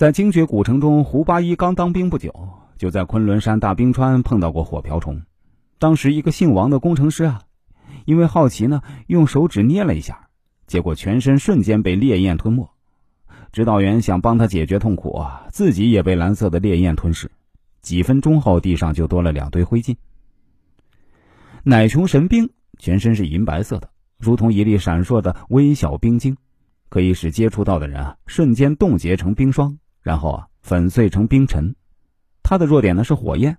在精绝古城中，胡八一刚当兵不久，就在昆仑山大冰川碰到过火瓢虫。当时一个姓王的工程师啊，因为好奇呢，用手指捏了一下，结果全身瞬间被烈焰吞没。指导员想帮他解决痛苦啊，自己也被蓝色的烈焰吞噬。几分钟后，地上就多了两堆灰烬。奶琼神冰全身是银白色的，如同一粒闪烁的微小冰晶，可以使接触到的人啊瞬间冻结成冰霜，然后啊粉碎成冰尘。他的弱点呢是火焰。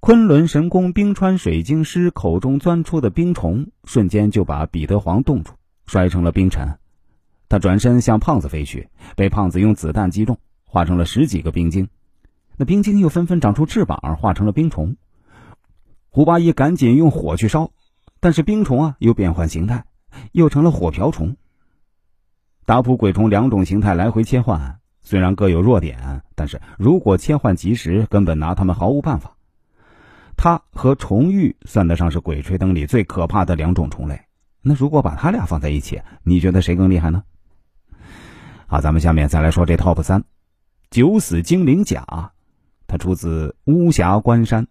昆仑神宫冰川水晶师口中钻出的冰虫，瞬间就把彼得黄冻住，摔成了冰尘。他转身向胖子飞去，被胖子用子弹击中，化成了十几个冰晶。那冰晶又纷纷长出翅膀，化成了冰虫。胡八一赶紧用火去烧，但是冰虫啊又变换形态，又成了火瓢虫。打扑鬼虫两种形态来回切换，虽然各有弱点，但是如果切换及时，根本拿他们毫无办法。它和虫玉算得上是鬼吹灯里最可怕的两种虫类。那如果把他俩放在一起，你觉得谁更厉害呢？好，咱们下面再来说这 TOP 三，九死精灵甲，它出自巫峡关山。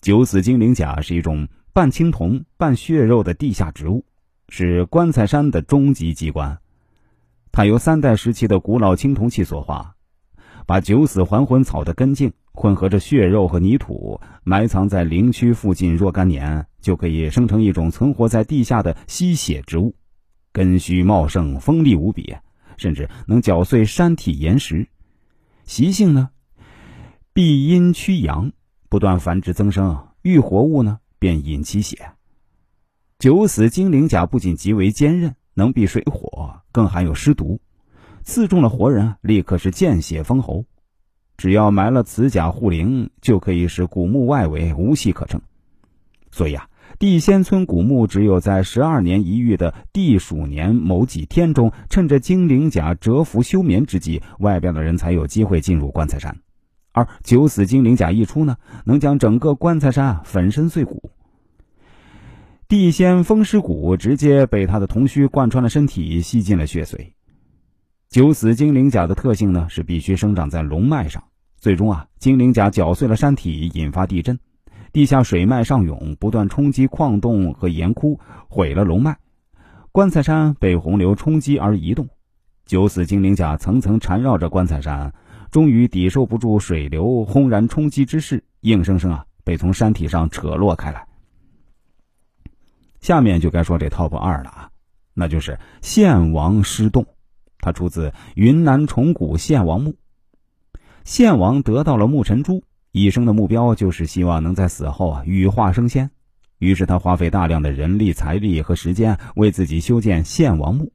九死精灵甲是一种半青铜半血肉的地下植物，是棺材山的终极机关。它由三代时期的古老青铜器所化，把九死还魂草的根茎混合着血肉和泥土，埋藏在陵区附近若干年，就可以生成一种存活在地下的吸血植物，根须茂盛，锋利无比。甚至能搅碎山体岩石，习性呢，避阴驱阳，不断繁殖增生，遇活物呢便饮其血。九死精灵甲不仅极为坚韧，能避水火，更含有尸毒，刺中了活人立刻是见血封喉。只要埋了此甲护灵，就可以使古墓外围无隙可乘。所以啊。地仙村古墓只有在十二年一遇的地鼠年某几天中，趁着精灵甲蛰伏休眠之际，外边的人才有机会进入棺材山。而九死精灵甲一出呢，能将整个棺材山粉身碎骨。地仙风尸骨直接被他的铜须贯穿了身体，吸进了血髓。九死精灵甲的特性呢，是必须生长在龙脉上。最终啊，精灵甲搅碎了山体，引发地震。地下水脉上涌，不断冲击矿洞和岩窟，毁了龙脉。棺材山被洪流冲击而移动，九死精灵甲层层缠绕着棺材山，终于抵受不住水流轰然冲击之势，硬生生啊被从山体上扯落开来。下面就该说这 top 二了啊，那就是献王尸洞，它出自云南崇古献王墓。献王得到了木尘珠。一生的目标就是希望能在死后啊羽化升仙，于是他花费大量的人力、财力和时间为自己修建献王墓，